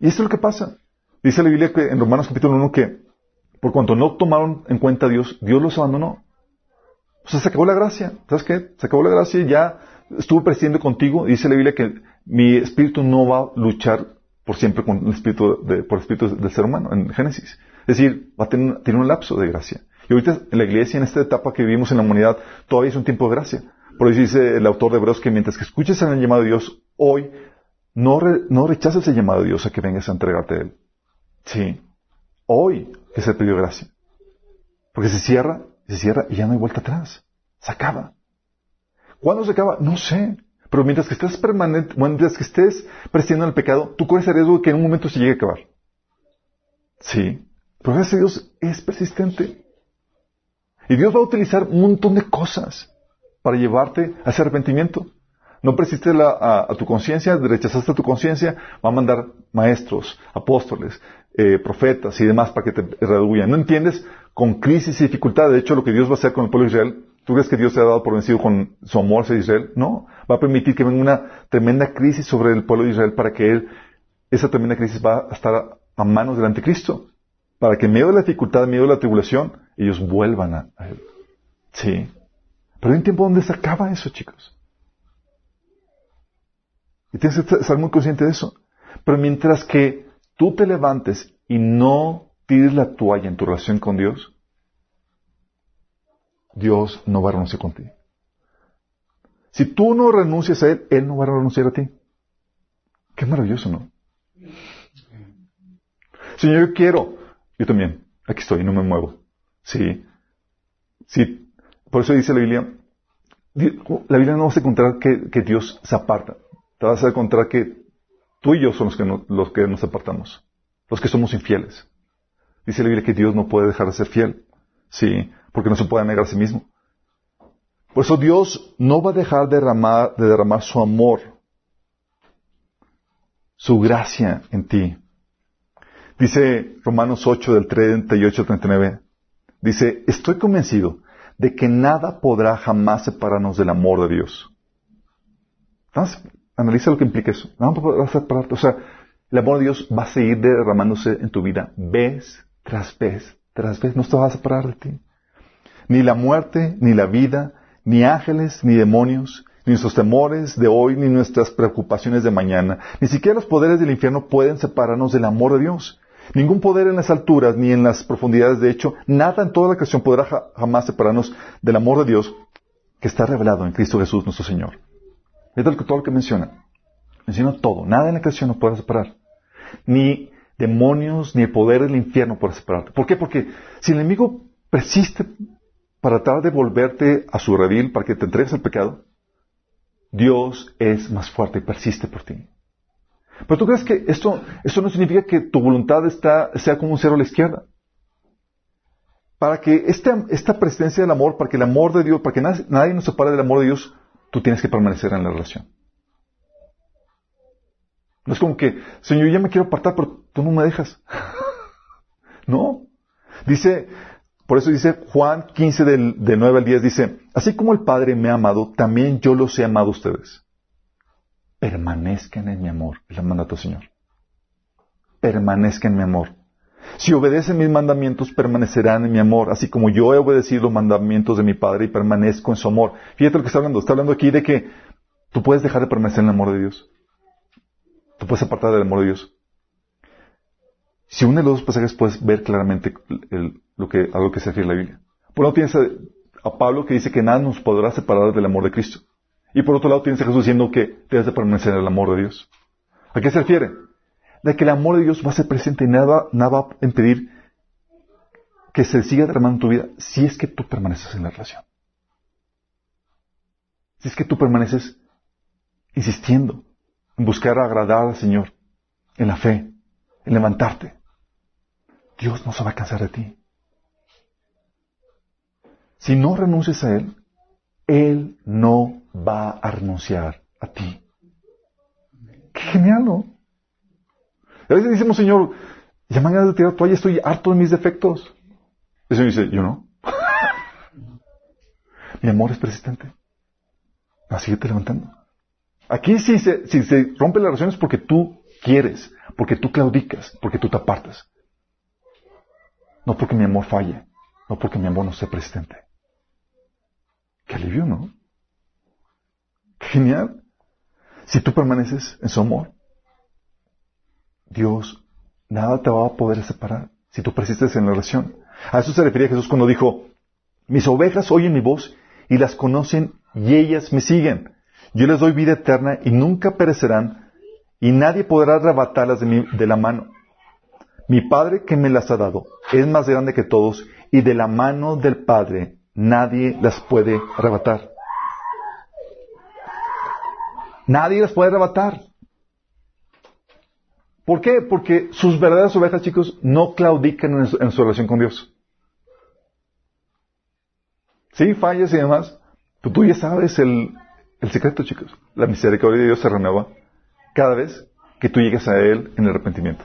Y esto es lo que pasa. Dice la Biblia en Romanos capítulo 1 que por cuanto no tomaron en cuenta a Dios, Dios los abandonó. O sea, se acabó la gracia. ¿Sabes qué? Se acabó la gracia y ya estuvo presidiendo contigo. Dice la Biblia que mi espíritu no va a luchar por siempre con el espíritu de, por el espíritu del ser humano en Génesis. Es decir, va a tener, un lapso de gracia. Y ahorita en la iglesia, en esta etapa que vivimos en la humanidad, todavía es un tiempo de gracia. Por eso dice el autor de Hebreos que mientras que escuches el llamado de Dios, hoy no, no rechaces el llamado de Dios a que vengas a entregarte a Él. Sí. Hoy es el pedido de gracia. Porque se cierra, se cierra y ya no hay vuelta atrás. Se acaba. ¿Cuándo se acaba? No sé. Pero mientras que estés permanente, mientras que estés presidiendo el pecado, tú corres el riesgo de que en un momento se llegue a acabar. Sí. Pero gracias a Dios es persistente. Y Dios va a utilizar un montón de cosas para llevarte a ese arrepentimiento. No persiste a, tu conciencia, rechazaste a tu conciencia, va a mandar maestros, apóstoles, eh, profetas y demás para que te reduyan. ¿No entiendes? Con crisis y dificultad. De hecho, lo que Dios va a hacer con el pueblo de Israel, ¿tú crees que Dios se ha dado por vencido con su amor hacia Israel? No. Va a permitir que venga una tremenda crisis sobre el pueblo de Israel para que él, esa tremenda crisis va a estar a manos del anticristo para que en medio de la dificultad, en medio de la tribulación, ellos vuelvan a, Él. Sí. Pero hay un tiempo donde se acaba eso, chicos. Y tienes que estar muy consciente de eso. Pero mientras que tú te levantes y no tires la toalla en tu relación con Dios, Dios no va a renunciar contigo. Si tú no renuncias a Él, Él no va a renunciar a ti. Qué maravilloso, ¿no? Señor, yo quiero yo también. Aquí estoy, no me muevo. Sí. Sí. Por eso dice la Biblia, la Biblia no vas a encontrar que, Dios se aparta. Te vas a encontrar que tú y yo somos los que nos apartamos. Los que somos infieles. Dice la Biblia que Dios no puede dejar de ser fiel. Sí. Porque no se puede negar a sí mismo. Por eso Dios no va a dejar de derramar, de derramar su amor, su gracia en ti. Dice Romanos 8 del 38 al 39, dice, estoy convencido de que nada podrá jamás separarnos del amor de Dios. Entonces, analiza lo que implica eso. Nada podrá separarte. O sea, el amor de Dios va a seguir derramándose en tu vida vez tras vez tras vez. No te va a separar de ti. Ni la muerte, ni la vida, ni ángeles, ni demonios, ni nuestros temores de hoy, ni nuestras preocupaciones de mañana, ni siquiera los poderes del infierno pueden separarnos del amor de Dios. Ningún poder en las alturas ni en las profundidades, de hecho, nada en toda la creación podrá jamás separarnos del amor de Dios que está revelado en Cristo Jesús nuestro Señor. Es todo lo que menciona. Menciona todo. Nada en la creación nos podrá separar. Ni demonios, ni el poder del infierno podrá separarte. ¿Por qué? Porque si el enemigo persiste para tratar de volverte a su redil, para que te entregues al pecado, Dios es más fuerte y persiste por ti. Pero tú crees que esto, esto no significa que tu voluntad está, sea como un cero a la izquierda. Para que esta, esta presencia del amor, para que el amor de Dios, para que nadie nos separe del amor de Dios, tú tienes que permanecer en la relación. No es como que, Señor, ya me quiero apartar, pero tú no me dejas. no. Dice, por eso dice Juan 15 del, del 9 al 10, dice, así como el Padre me ha amado, también yo los he amado a ustedes permanezcan en mi amor. El mandato Señor. Permanezcan en mi amor. Si obedecen mis mandamientos, permanecerán en mi amor, así como yo he obedecido los mandamientos de mi Padre y permanezco en su amor. Fíjate lo que está hablando. Está hablando aquí de que tú puedes dejar de permanecer en el amor de Dios. Tú puedes apartar del amor de Dios. Si de los dos pasajes puedes ver claramente lo que, a lo que se refiere la Biblia. Por un lado tienes a Pablo que dice que nada nos podrá separar del amor de Cristo. Y por otro lado tienes a Jesús diciendo que debes de permanecer en el amor de Dios. ¿A qué se refiere? De que el amor de Dios va a ser presente y nada, nada va a impedir que se siga derramando en tu vida si es que tú permaneces en la relación. Si es que tú permaneces insistiendo en buscar agradar al Señor, en la fe, en levantarte. Dios no se va a cansar de ti. Si no renuncias a Él, Él no va a renunciar a ti. Qué genial, ¿no? A veces decimos, Señor, ya mañana de tirar toalla, estoy harto de mis defectos. El Señor dice, yo no. Mi amor es persistente. Así te levantando. Aquí si se, si se rompe la relación es porque tú quieres, porque tú claudicas, porque tú te apartas. No porque mi amor falle, no porque mi amor no sea persistente. Qué alivio, ¿no? Qué genial. Si tú permaneces en su amor, Dios, nada te va a poder separar si tú persistes en la relación. A eso se refería Jesús cuando dijo, mis ovejas oyen mi voz y las conocen y ellas me siguen. Yo les doy vida eterna y nunca perecerán y nadie podrá arrebatarlas de, la mano. Mi Padre que me las ha dado es más grande que todos y de la mano del Padre nadie las puede arrebatar. Nadie las puede arrebatar. ¿Por qué? Porque sus verdaderas ovejas, chicos, no claudican en su, relación con Dios. Sí, fallas y demás. Pero tú ya sabes el, el secreto, chicos. La misericordia de Dios se renueva cada vez que tú llegas a Él en el arrepentimiento.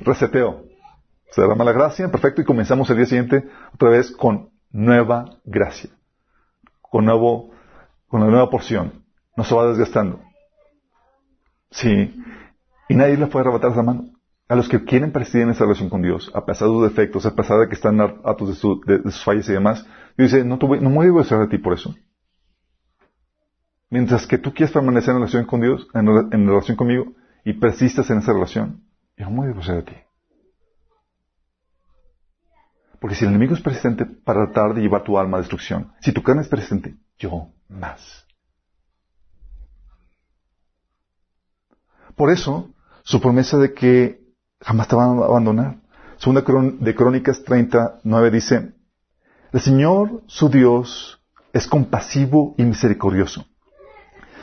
Reseteo. Se da la gracia, perfecto, y comenzamos el día siguiente otra vez con nueva gracia. Con nuevo, con una nueva porción. No se va desgastando. Sí. Y nadie le puede arrebatar esa mano. A los que quieren presidir en esa relación con Dios, a pesar de sus defectos, a pesar de que están atos de, sus fallas y demás, dice, no, tuve, no me voy a de ti por eso. Mientras que tú quieres permanecer en relación con Dios, en, relación conmigo, y persistas en esa relación, yo voy a de ti. Porque si el enemigo es persistente para tratar de llevar tu alma a destrucción, si tu carne es persistente, yo más. Por eso, su promesa de que jamás te van a abandonar. Segunda de Crónicas 39 dice, el Señor, su Dios, es compasivo y misericordioso.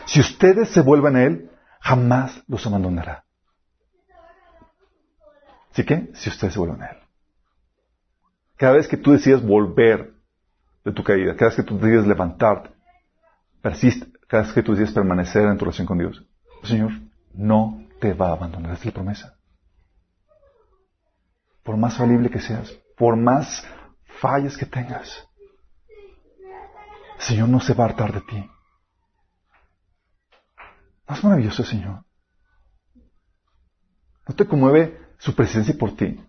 Si ustedes se vuelven a Él, jamás los abandonará. ¿Sí que? Si ustedes se vuelven a Él. Cada vez que tú decidas volver de tu caída, cada vez que tú decidas levantarte, persiste, cada vez que tú decidas permanecer en tu relación con Dios, Señor no te va a abandonar. Esa es la promesa. Por más falible que seas, por más fallas que tengas, Señor no se va a hartar de ti. ¿No es maravilloso, Señor? ¿No te conmueve su presencia por ti?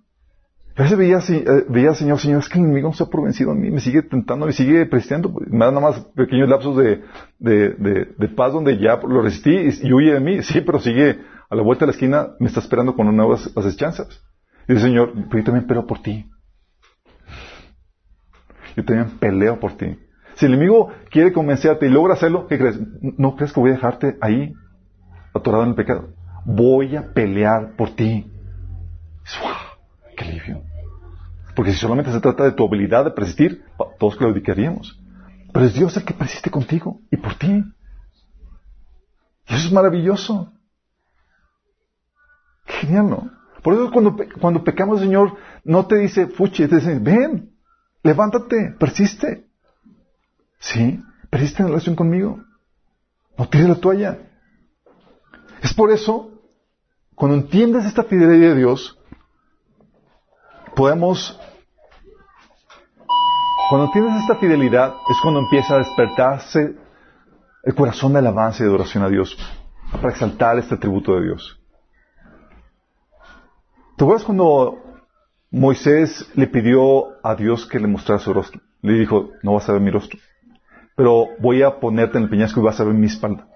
A veces veía, eh, veía Señor, Señor, es que el enemigo no se ha por vencido en mí, me sigue tentando, me sigue persistiendo. Me da nada más pequeños lapsos de, paz donde ya lo resistí y, huye de mí. Sí, pero sigue a la vuelta de la esquina, me está esperando con nuevas asechanzas. Y dice, Señor, pero yo también peleo por ti. Yo también peleo por ti. Si el enemigo quiere convencerte y logra hacerlo, ¿qué crees? ¿No crees que voy a dejarte ahí, atorado en el pecado? Voy a pelear por ti. ¡Qué alivio! Porque si solamente se trata de tu habilidad de persistir, todos claudicaríamos. Pero es Dios el que persiste contigo y por ti. Y eso es maravilloso. Genial, ¿no? Por eso cuando, cuando pecamos, Señor no te dice, fuchi, te dice, ven, levántate, persiste. Sí, persiste en relación conmigo. No tires la toalla. Es por eso, cuando entiendes esta fidelidad de Dios, podemos, cuando tienes esta fidelidad, es cuando empieza a despertarse el corazón de alabanza y de adoración a Dios para exaltar este atributo de Dios. ¿Te acuerdas cuando Moisés le pidió a Dios que le mostrara su rostro? Le dijo, no vas a ver mi rostro, pero voy a ponerte en el peñasco y vas a ver mi espalda.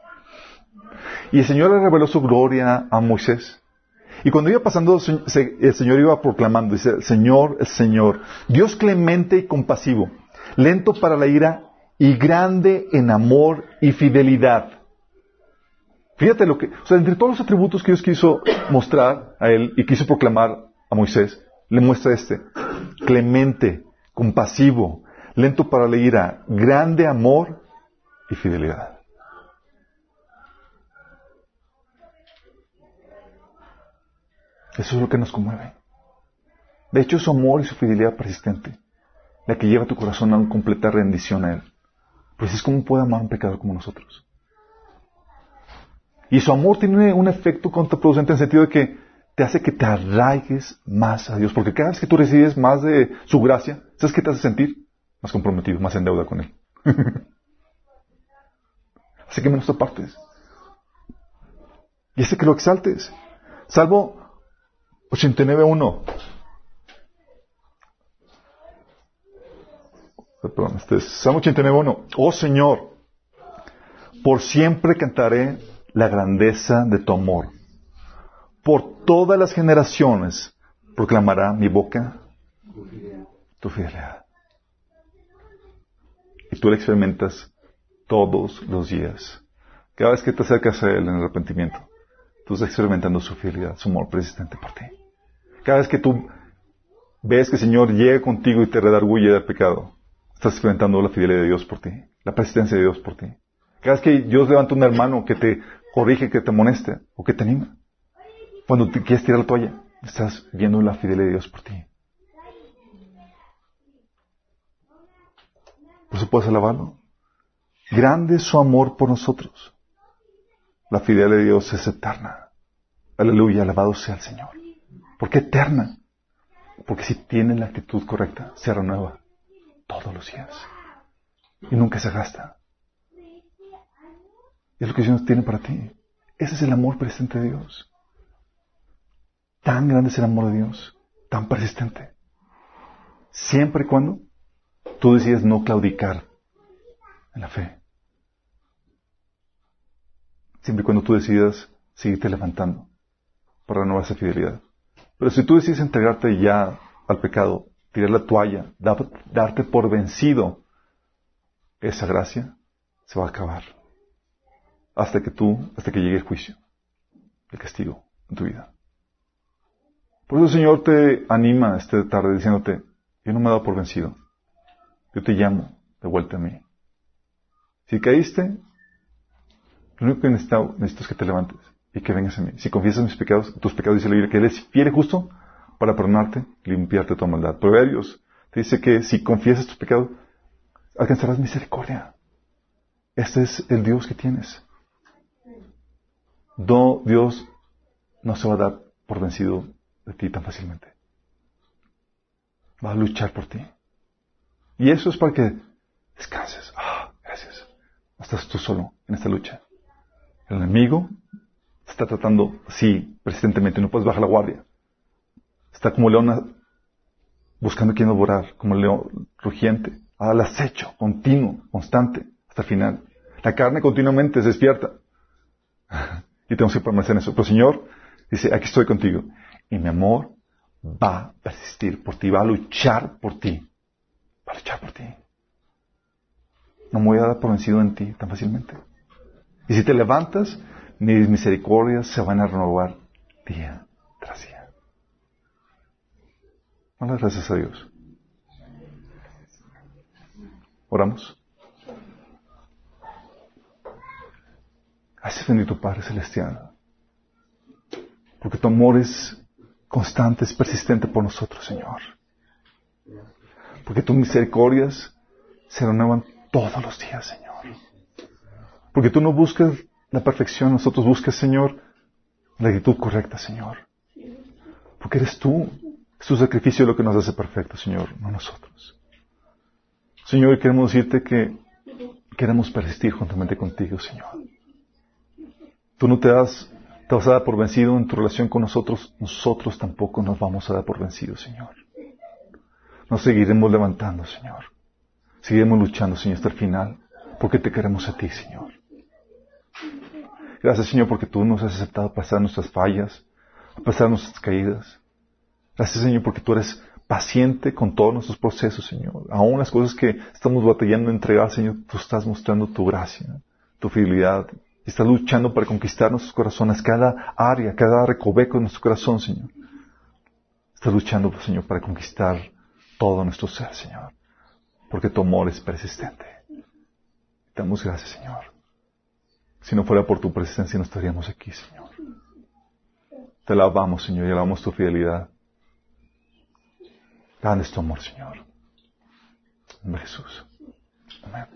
Y el Señor le reveló su gloria a Moisés. Y cuando iba pasando, el Señor iba proclamando, dice, Señor, el Señor, Dios clemente y compasivo, lento para la ira y grande en amor y fidelidad. Fíjate lo que, o sea, entre todos los atributos que Dios quiso mostrar a él y quiso proclamar a Moisés, le muestra este. Clemente, compasivo, lento para la ira, grande amor y fidelidad. Eso es lo que nos conmueve. De hecho, su amor y su fidelidad persistente, la que lleva tu corazón a una completa rendición a Él. Pues es como puede amar un pecador como nosotros. Y su amor tiene un efecto contraproducente en el sentido de que te hace que te arraigues más a Dios. Porque cada vez que tú recibes más de su gracia, ¿sabes qué te hace sentir? Más comprometido, más en deuda con Él. Así que menos te apartes. Y hace que lo exaltes. Salvo 89.1. Perdón, este es Salmo 89.1. Oh Señor, por siempre cantaré la grandeza de tu amor. Por todas las generaciones proclamará mi boca tu fidelidad. Y tú la experimentas todos los días. Cada vez que te acercas a Él en arrepentimiento, tú estás experimentando su fidelidad, su amor persistente por ti. Cada vez que tú ves que el Señor llega contigo y te redarguye del pecado, estás experimentando la fidelidad de Dios por ti, la persistencia de Dios por ti. Cada vez que Dios levanta un hermano que te corrige, que te amoneste o que te anima, cuando te quieres tirar la toalla, estás viendo la fidelidad de Dios por ti. Por eso puedes alabarlo. Grande es su amor por nosotros. La fidelidad de Dios es eterna. Aleluya, alabado sea el Señor. ¿Por qué eterna? Porque si tiene la actitud correcta, se renueva todos los días. Y nunca se gasta. es lo que Dios tiene para ti. Ese es el amor presente de Dios. Tan grande es el amor de Dios, tan persistente. Siempre y cuando tú decides no claudicar en la fe. Siempre y cuando tú decidas seguirte levantando para renovar esa fidelidad. Pero si tú decides entregarte ya al pecado, tirar la toalla, darte por vencido, esa gracia se va a acabar. Hasta que tú, hasta que llegue el juicio, el castigo en tu vida. Por eso el Señor te anima esta tarde diciéndote, yo no me he dado por vencido. Yo te llamo de vuelta a mí. Si caíste, lo único que necesito, necesito es que te levantes y que vengas a mí. Si confiesas mis pecados, tus pecados, dice la Biblia, que Él es fiel y justo para perdonarte y limpiarte tu maldad. Proverbios te dice que si confiesas tus pecados, alcanzarás misericordia. Este es el Dios que tienes. No, Dios no se va a dar por vencido de ti tan fácilmente. Va a luchar por ti. Y eso es para que descanses. Ah, gracias. No estás tú solo en esta lucha. El enemigo está tratando, sí, persistentemente, no puedes bajar la guardia. Está como león buscando quien devorar, como león rugiente, al acecho, continuo, constante, hasta el final. La carne continuamente se despierta. y tenemos que permanecer en eso. Pero Señor dice, aquí estoy contigo. Y mi amor va a persistir por ti, va a luchar por ti. Va a luchar por ti. No me voy a dar por vencido en ti tan fácilmente. Y si te levantas, mis misericordias se van a renovar día tras día. Muchas gracias a Dios. Oramos. Gracias bendito Padre Celestial. Porque tu amor es constante, es persistente por nosotros, Señor. Porque tus misericordias se renuevan todos los días, Señor. Porque tú no buscas la perfección, nosotros buscas, Señor, la actitud correcta, Señor. Porque eres tú, es tu sacrificio lo que nos hace perfecto, Señor, no nosotros. Señor, queremos decirte que queremos persistir juntamente contigo, Señor. Tú no te das, te vas a dar por vencido en tu relación con nosotros, nosotros tampoco nos vamos a dar por vencido, Señor. Nos seguiremos levantando, Señor. Seguiremos luchando, Señor, hasta el final, porque te queremos a ti, Señor. Gracias, Señor, porque tú nos has aceptado pasar nuestras fallas, a pasar nuestras caídas. Gracias, Señor, porque tú eres paciente con todos nuestros procesos, Señor. Aún las cosas que estamos batallando a entregar, Señor, tú estás mostrando tu gracia, tu fidelidad Está luchando para conquistar nuestros corazones, cada área, cada recoveco de nuestro corazón, Señor. Está luchando, Señor, para conquistar todo nuestro ser, Señor. Porque tu amor es persistente. Te damos gracias, Señor. Si no fuera por tu presencia, no estaríamos aquí, Señor. Te alabamos, Señor, y alabamos tu fidelidad. Grande es tu amor, Señor. En Jesús. Amén.